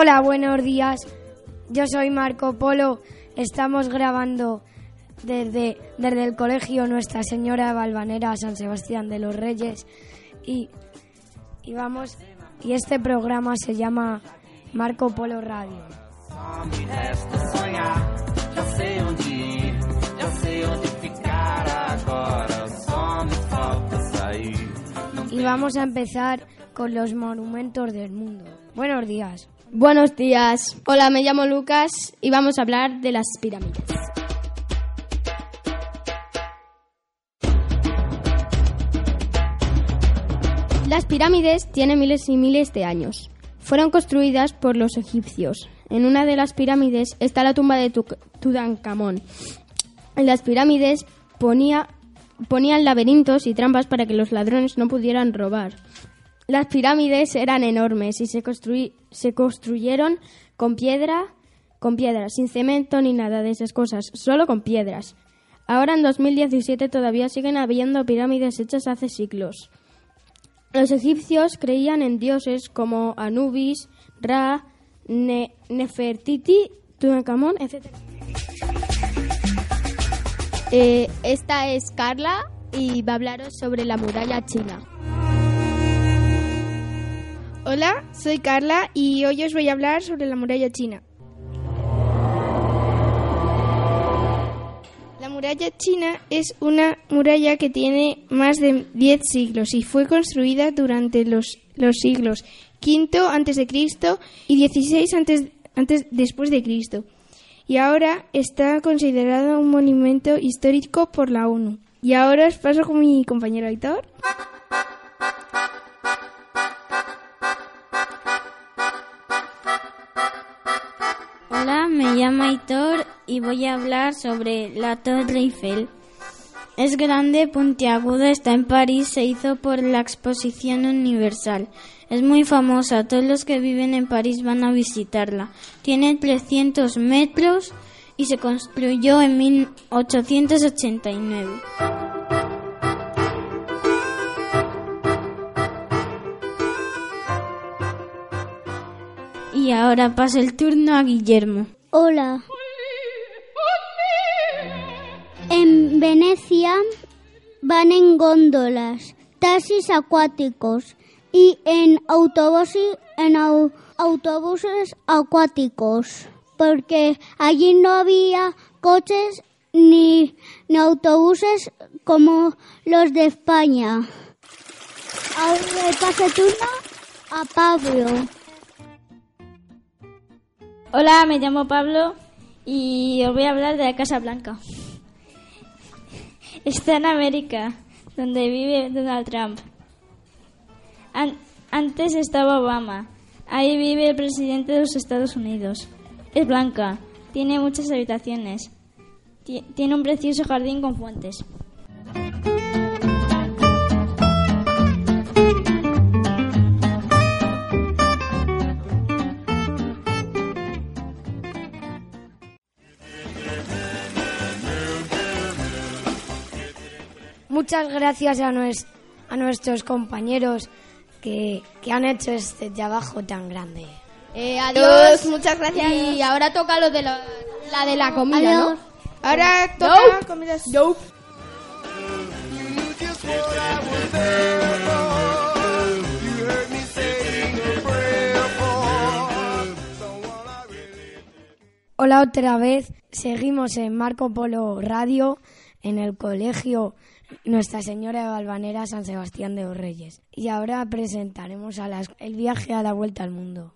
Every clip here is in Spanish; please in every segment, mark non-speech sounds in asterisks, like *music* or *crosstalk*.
Hola, buenos días. Yo soy Marco Polo. Estamos grabando desde, desde el colegio Nuestra Señora Balvanera San Sebastián de los Reyes y, y vamos y este programa se llama Marco Polo Radio. Y vamos a empezar con los monumentos del mundo. Buenos días. Buenos días. Hola, me llamo Lucas y vamos a hablar de las pirámides. Las pirámides tienen miles y miles de años. Fueron construidas por los egipcios. En una de las pirámides está la tumba de Tutankamón. En las pirámides ponía, ponían laberintos y trampas para que los ladrones no pudieran robar. Las pirámides eran enormes y se, se construyeron con piedra, con piedras, sin cemento ni nada de esas cosas, solo con piedras. Ahora en 2017 todavía siguen habiendo pirámides hechas hace siglos. Los egipcios creían en dioses como Anubis, Ra, Nefertiti, Tutankamón, etc. Eh, esta es Carla y va a hablaros sobre la muralla china. Hola, soy Carla y hoy os voy a hablar sobre la muralla china. La muralla china es una muralla que tiene más de 10 siglos y fue construida durante los, los siglos V antes de Cristo y XVI antes, antes después de Cristo. Y ahora está considerado un monumento histórico por la ONU. Y ahora os paso con mi compañero Aitor. Hola, me llamo Aitor y voy a hablar sobre la Torre Eiffel. Es grande, puntiaguda, está en París, se hizo por la Exposición Universal. Es muy famosa, todos los que viven en París van a visitarla. Tiene 300 metros y se construyó en 1889. Y ahora pasa el turno a Guillermo. Hola. En Venecia van en góndolas, taxis acuáticos y en autobuses, acuáticos, porque allí no había coches ni, ni autobuses como los de España. Ahora pasa turno a Pablo. Hola, me llamo Pablo y os voy a hablar de la Casa Blanca. *laughs* Está en América, donde vive Donald Trump. antes estaba Obama. Ahí vive el presidente de los Estados Unidos. Es blanca, tiene muchas habitaciones. tiene un precioso jardín con fuentes. Muchas gracias a, a nuestros compañeros que, que, han hecho este trabajo tan grande. Eh, adiós, muchas gracias. Y ahora toca lo de la, la de la comida, ¿no? Ahora toca comidas. Hola otra vez, seguimos en Marco Polo Radio, en el colegio Nuestra Señora de Valvanera San Sebastián de los Reyes. Y ahora presentaremos el viaje a la vuelta al mundo.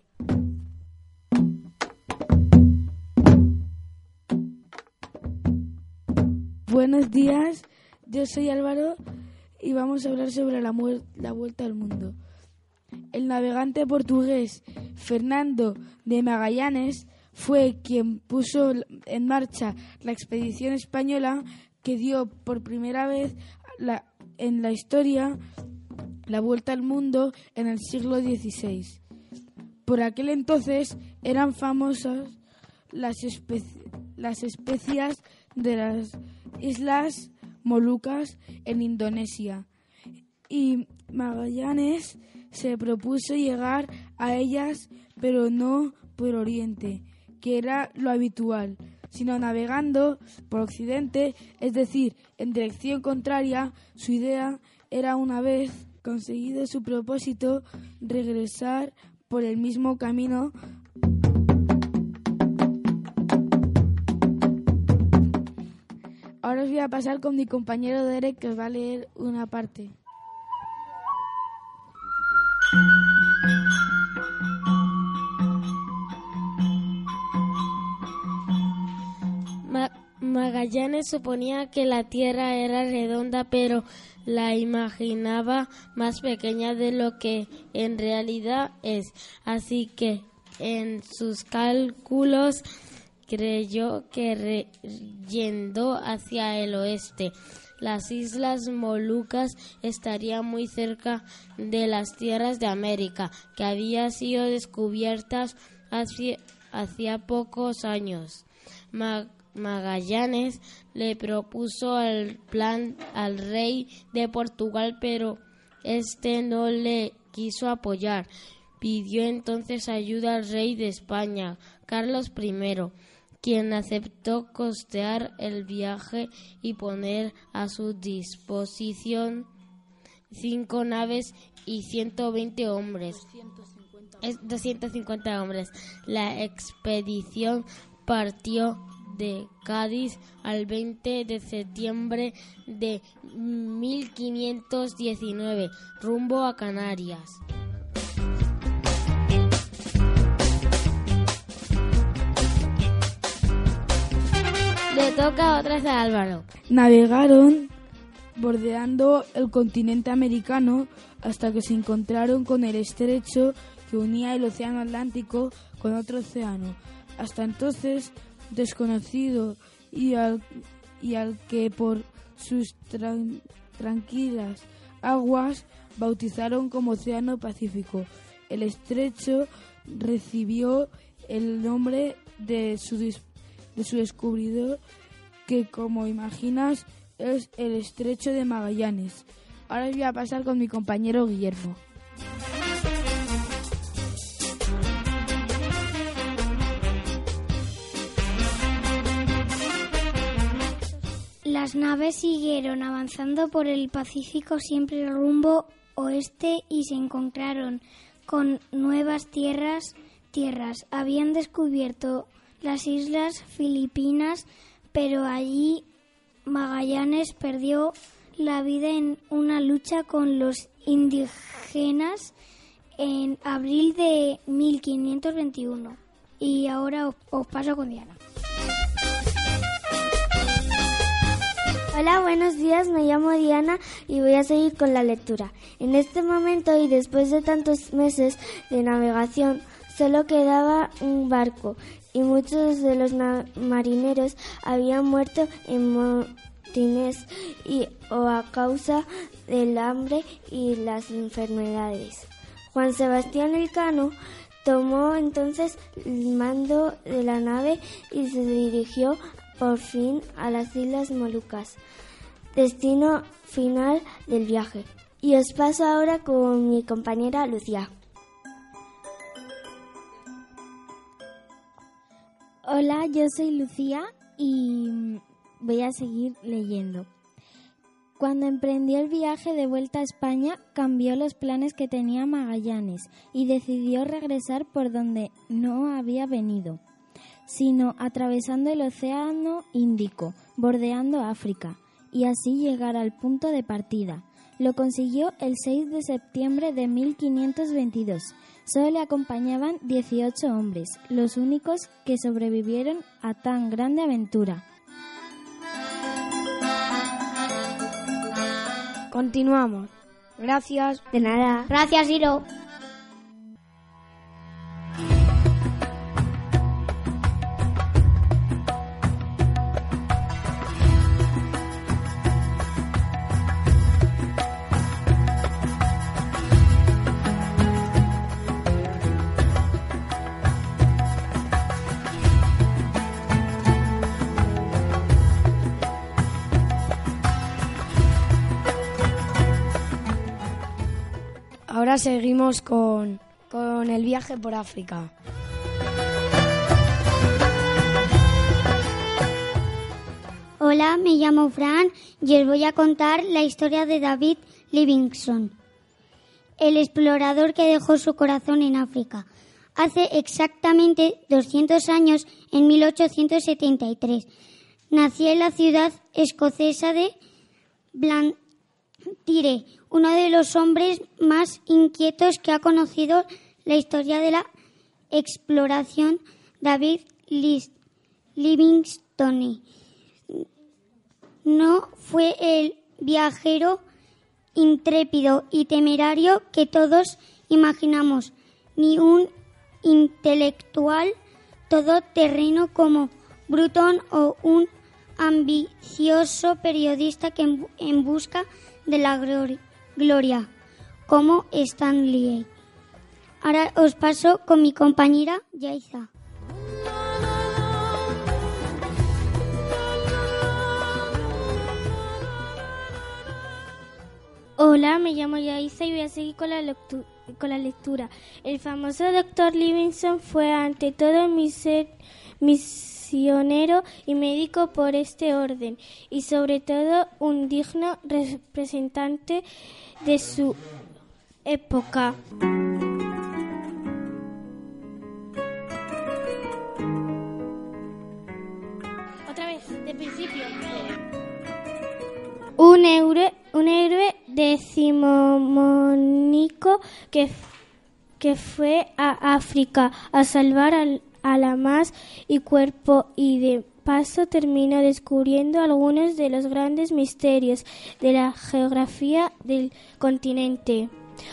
Buenos días, yo soy Álvaro y vamos a hablar sobre la, la vuelta al mundo. El navegante portugués Fernando de Magallanes fue quien puso en marcha la expedición española que dio por primera vez en la historia la vuelta al mundo en el siglo XVI. Por aquel entonces eran famosas las, las especias de las islas Molucas en Indonesia y Magallanes se propuso llegar a ellas, pero no por oriente, que era lo habitual, sino navegando por occidente, es decir, en dirección contraria. Su idea era una vez conseguido su propósito regresar por el mismo camino Ahora os voy a pasar con mi compañero Derek que os va a leer una parte. Magallanes suponía que la Tierra era redonda, pero la imaginaba más pequeña de lo que en realidad es. Así que en sus cálculos creyó que yendo hacia el oeste las islas Molucas estarían muy cerca de las tierras de América, que habían sido descubiertas hacía, pocos años. Magallanes le propuso el plan al rey de Portugal, pero este no le quiso apoyar. Pidió entonces ayuda al rey de España, Carlos I quien aceptó costear el viaje y poner a su disposición cinco naves y 120 hombres. 250 hombres. La expedición partió de Cádiz al 20 de septiembre de 1519 rumbo a Canarias. Le toca otra vez a Álvaro. Navegaron bordeando el continente americano hasta que se encontraron con el estrecho que unía el Océano Atlántico con otro océano, hasta entonces desconocido y al, y al que por sus tranquilas aguas bautizaron como Océano Pacífico. El estrecho recibió el nombre de su de su descubridor, que como imaginas es el estrecho de Magallanes. Ahora voy a pasar con mi compañero Guillermo. Las naves siguieron avanzando por el Pacífico siempre rumbo oeste y se encontraron con nuevas tierras. Tierras habían descubierto las islas Filipinas, pero allí Magallanes perdió la vida en una lucha con los indígenas en abril de 1521. Y ahora os, paso con Diana. Hola, buenos días, me llamo Diana y voy a seguir con la lectura. En este momento y después de tantos meses de navegación, solo quedaba un barco y muchos de los marineros habían muerto en motines y o a causa del hambre y las enfermedades. Juan Sebastián Elcano tomó entonces el mando de la nave y se dirigió por fin a las Islas Molucas, destino final del viaje. Y os paso ahora con mi compañera Lucía. Hola, yo soy Lucía y voy a seguir leyendo. Cuando emprendió el viaje de vuelta a España, cambió los planes que tenía Magallanes y decidió regresar por donde no había venido, sino atravesando el Océano Índico, bordeando África, y así llegar al punto de partida. Lo consiguió el 6 de septiembre de 1522 Solo le acompañaban 18 hombres, los únicos que sobrevivieron a tan grande aventura. Continuamos. Gracias. De nada. Gracias, Iro. Seguimos con, con el viaje por África. Hola, me llamo Fran y os voy a contar la historia de David Livingstone, el explorador que dejó su corazón en África. Hace exactamente 200 años, en 1873, nació en la ciudad escocesa de Blantyre, uno de los hombres más inquietos que ha conocido la historia de la exploración, David Livingstone. No fue el viajero intrépido y temerario que todos imaginamos, ni un intelectual todoterreno como Bruton o un ambicioso periodista que en, busca de la gloria Gloria, como Stanley. Ahora os paso con mi compañera Yaiza. Hola, me llamo Yaiza y voy a seguir con la, con la lectura. El famoso doctor Livingston fue ante todo misionero y médico por este orden y sobre todo un digno representante de su época. Otra vez, de principio. Un héroe, un héroe decimonónico que, que fue a África a salvar al, a la más y cuerpo y de paso termina descubriendo algunos de los grandes misterios de la geografía del continente.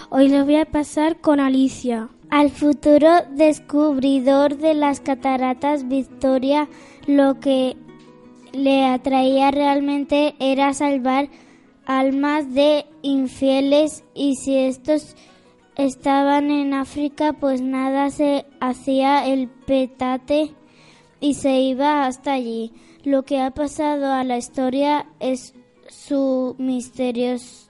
Hoy lo voy a pasar con Alicia. Al futuro descubridor de las cataratas Victoria, lo que le atraía realmente era salvar almas de infieles y si estos estaban en África pues nada se hacía el petate y se iba hasta allí. Lo que ha pasado a la historia es su misteriosa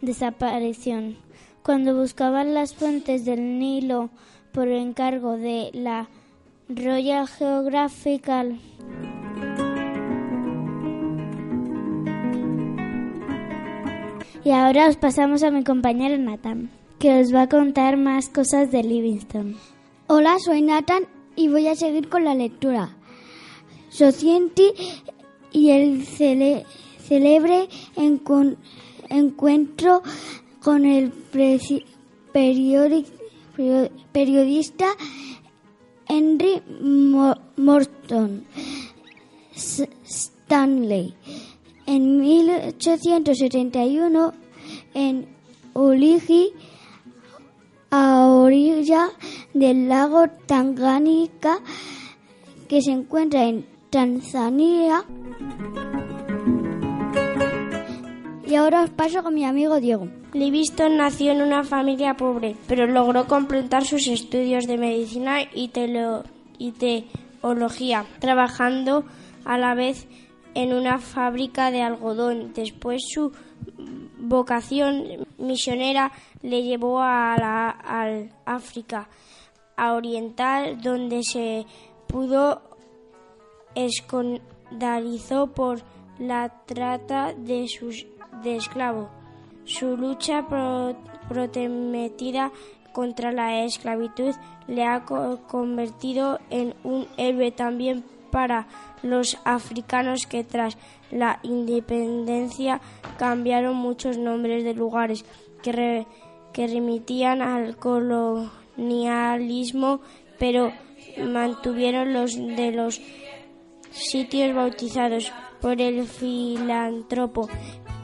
desaparición. Cuando buscaban las fuentes del Nilo por encargo de la Royal Geographical Y ahora os pasamos a mi compañero Nathan, que os va a contar más cosas de Livingston. Hola, soy Nathan y voy a seguir con la lectura. Socienti y el celebre encuentro con el periodista Henry Morton Stanley en 1871 en Uligi a orilla del lago Tanganica que se encuentra en Tanzania. Y ahora os paso con mi amigo Diego. Livingston nació en una familia pobre, pero logró completar sus estudios de medicina y, y teología, trabajando a la vez en una fábrica de algodón. Después su vocación misionera le llevó a la al África a oriental, donde se pudo escandalizó por la trata de sus de esclavos. Su lucha prometida contra la esclavitud le ha convertido en un héroe también para los africanos que tras la independencia cambiaron muchos nombres de lugares que, que remitían al colonialismo, pero mantuvieron los de los sitios bautizados por el filántropo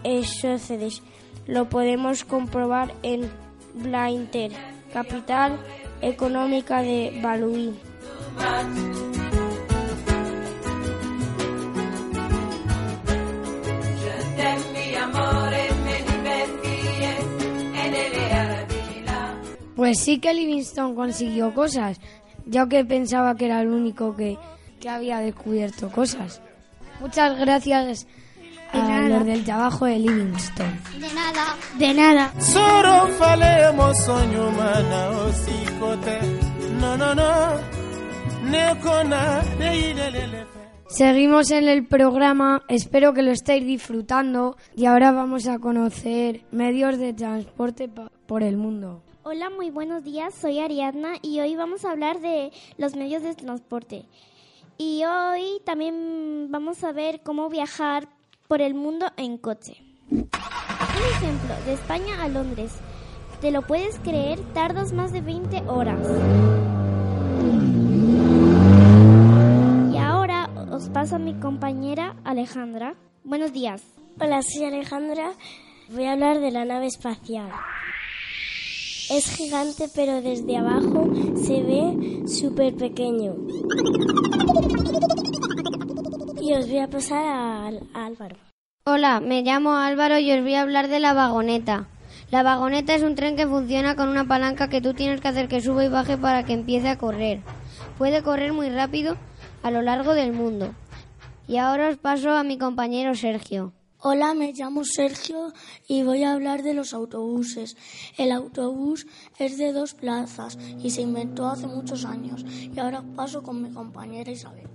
Esócedes. Lo podemos comprobar en Blainter, capital económica de Baluí. Pues sí que Livingstone consiguió cosas, ya que pensaba que era el único que, que había descubierto cosas. Muchas gracias a los del trabajo de Livingstone. De nada. De nada. Soro falemos mana osikote. No, no, no. Seguimos en el programa, espero que lo estéis disfrutando y ahora vamos a conocer medios de transporte por el mundo. Hola, muy buenos días. Soy Ariadna y hoy vamos a hablar de los medios de transporte. Y hoy también vamos a ver cómo viajar por el mundo en coche. Un ejemplo, de España a Londres. ¿Te lo puedes creer? Tardas más de 20 horas. Y ahora os paso a mi compañera Alejandra. Buenos días. Hola, soy Alejandra. Voy a hablar de la nave espacial. Es gigante, pero desde abajo se ve súper pequeño. Y os voy a pasar a, a Álvaro. Hola, me llamo Álvaro y os voy a hablar de la vagoneta. La vagoneta es un tren que funciona con una palanca que tú tienes que hacer que suba y baje para que empiece a correr. Puede correr muy rápido a lo largo del mundo. Y ahora os paso a mi compañero Sergio. Hola, me llamo Sergio y voy a hablar de los autobuses. El autobús es de dos plazas y se inventó hace muchos años. Y ahora paso con mi compañera Isabel.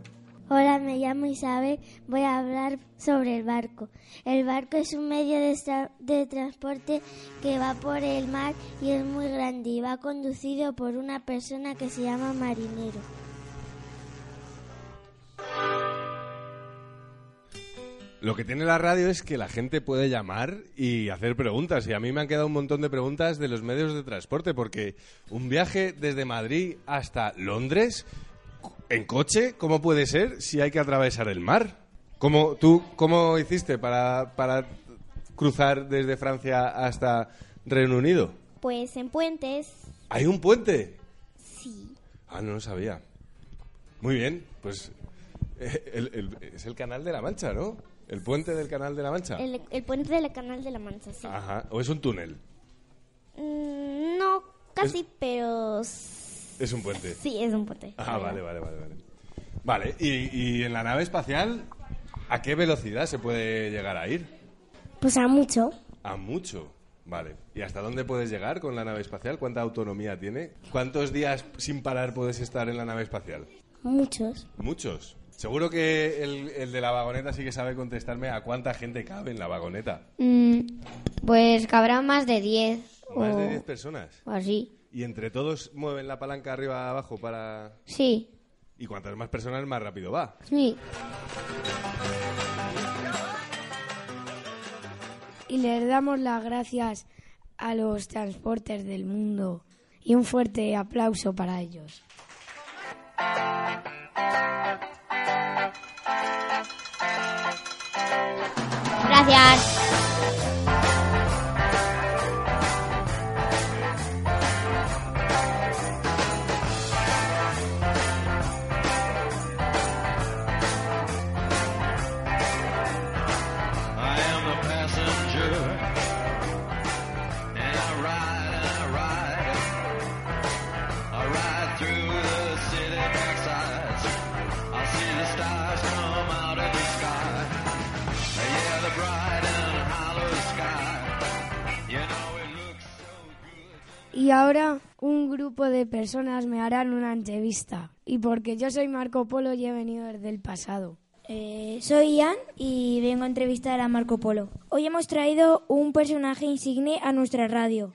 Hola, me llamo Isabel. Voy a hablar sobre el barco. El barco es un medio de, de transporte que va por el mar y es muy grande y va conducido por una persona que se llama marinero. Lo que tiene la radio es que la gente puede llamar y hacer preguntas. Y a mí me han quedado un montón de preguntas de los medios de transporte, porque un viaje desde Madrid hasta Londres en coche, ¿cómo puede ser si hay que atravesar el mar? ¿Cómo, ¿Tú cómo hiciste para, para cruzar desde Francia hasta Reino Unido? Pues en puentes. ¿Hay un puente? Sí. Ah, no lo sabía. Muy bien, pues eh, el- el- es el Canal de la Mancha, ¿no? El puente del Canal de la Mancha. El, el puente del Canal de la Mancha, sí. Ajá. ¿O es un túnel? Mm, no, casi, pero Es un puente. sí, es un puente. Ah, vale, vale, vale. Vale, vale y, y en la nave espacial, ¿a qué velocidad se puede llegar a ir? Pues a mucho. A mucho. Vale. ¿Y hasta dónde puedes llegar con la nave espacial? ¿Cuánta autonomía tiene? ¿Cuántos días sin parar puedes estar en la nave espacial? Muchos. Muchos. Seguro que el, el de la vagoneta sí que sabe contestarme a cuánta gente cabe en la vagoneta. Mm, pues cabrá más de 10 Más o, de 10 personas. o así. ¿Y entre todos mueven la palanca arriba abajo para...? Sí, Y cuantas más personas, más rápido va. sí. Y les damos las gracias a los transportes del mundo y un fuerte aplauso para ellos. Gracias. Y ahora un grupo de personas me harán una entrevista. Y porque yo soy Marco Polo y he venido desde el pasado. Eh, soy Ian y vengo a entrevistar a Marco Polo. Hoy hemos traído un personaje insigne a nuestra radio.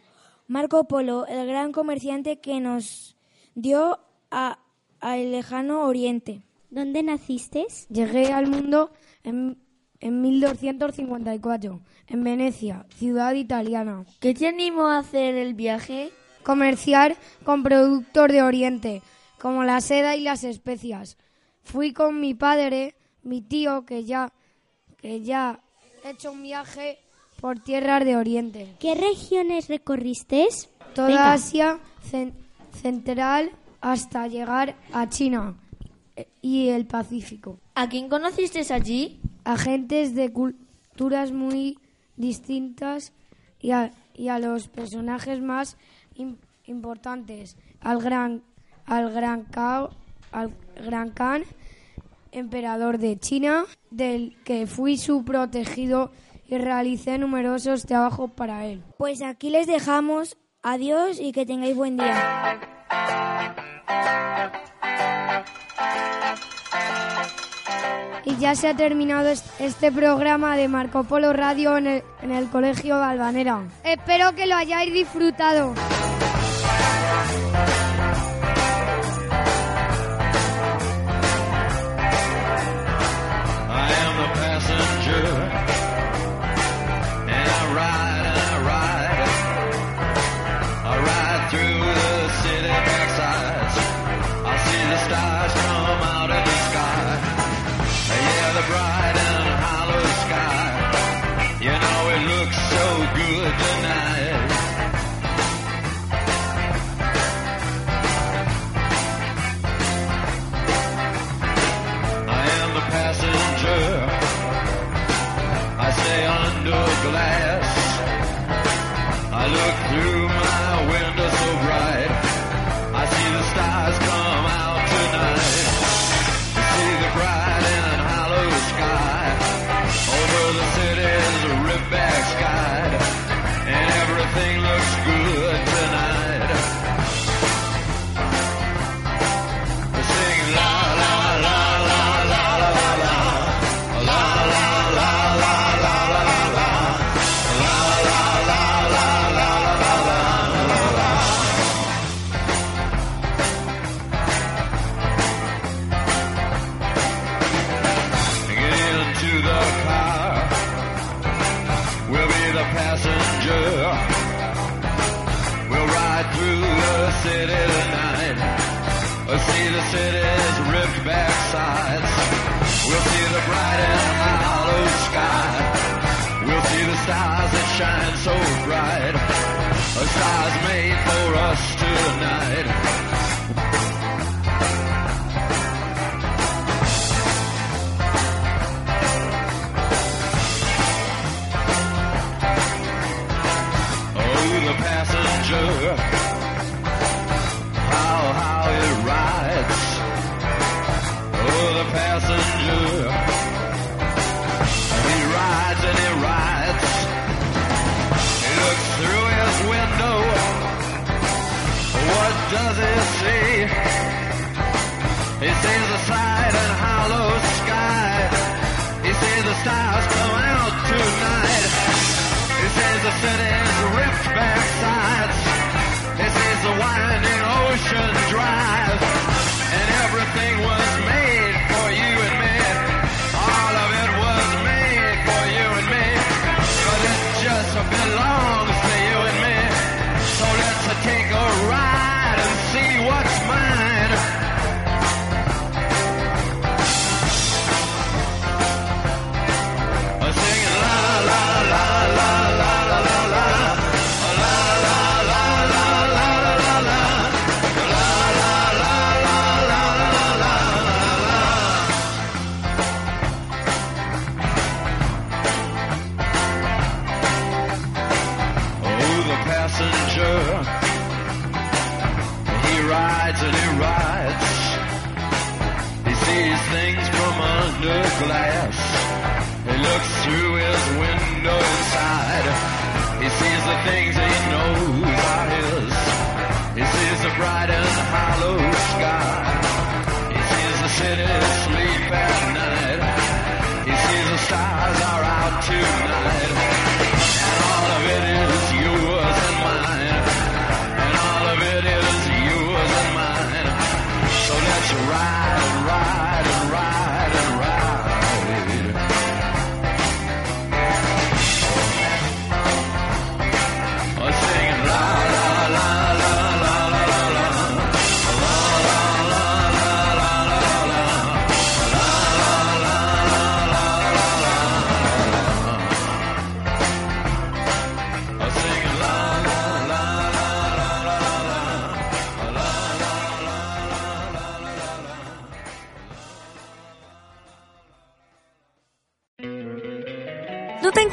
Marco Polo, el gran comerciante que nos dio a- al lejano oriente. ¿Dónde naciste? Llegué al mundo en, en 1254, en Venecia, ciudad italiana. ¿Qué te animó a hacer el viaje? Comerciar con productos de Oriente, como la seda y las especias. Fui con mi padre, mi tío, que ya, que ya ha hecho un viaje por tierras de Oriente. ¿Qué regiones recorristeis? Toda Venga. Asia cen- central hasta llegar a China eh, y el Pacífico. ¿A quién conocisteis allí? Agentes de culturas muy distintas y a, y a los personajes más im- importantes. Al gran, al gran Cao, al gran Khan, emperador de China, del que fui su protegido y realicé numerosos trabajos para él. Pues aquí les dejamos. Adiós y que tengáis buen día. Y ya se ha terminado est- este programa de Marco Polo Radio en el, en el Colegio Balvanera. Espero que lo hayáis disfrutado. Stars that shine so bright. A stars made for us tonight. Oh, the passenger. Does he see? He sees the side hollow sky. He sees the stars come out tonight. He sees the city's ripped back rides and he rides. He sees things from under glass. He looks through his window inside. He sees the things he knows are his. He sees the bright and hollow sky. He sees the city sleep at night. He sees the stars are out tonight. to ride.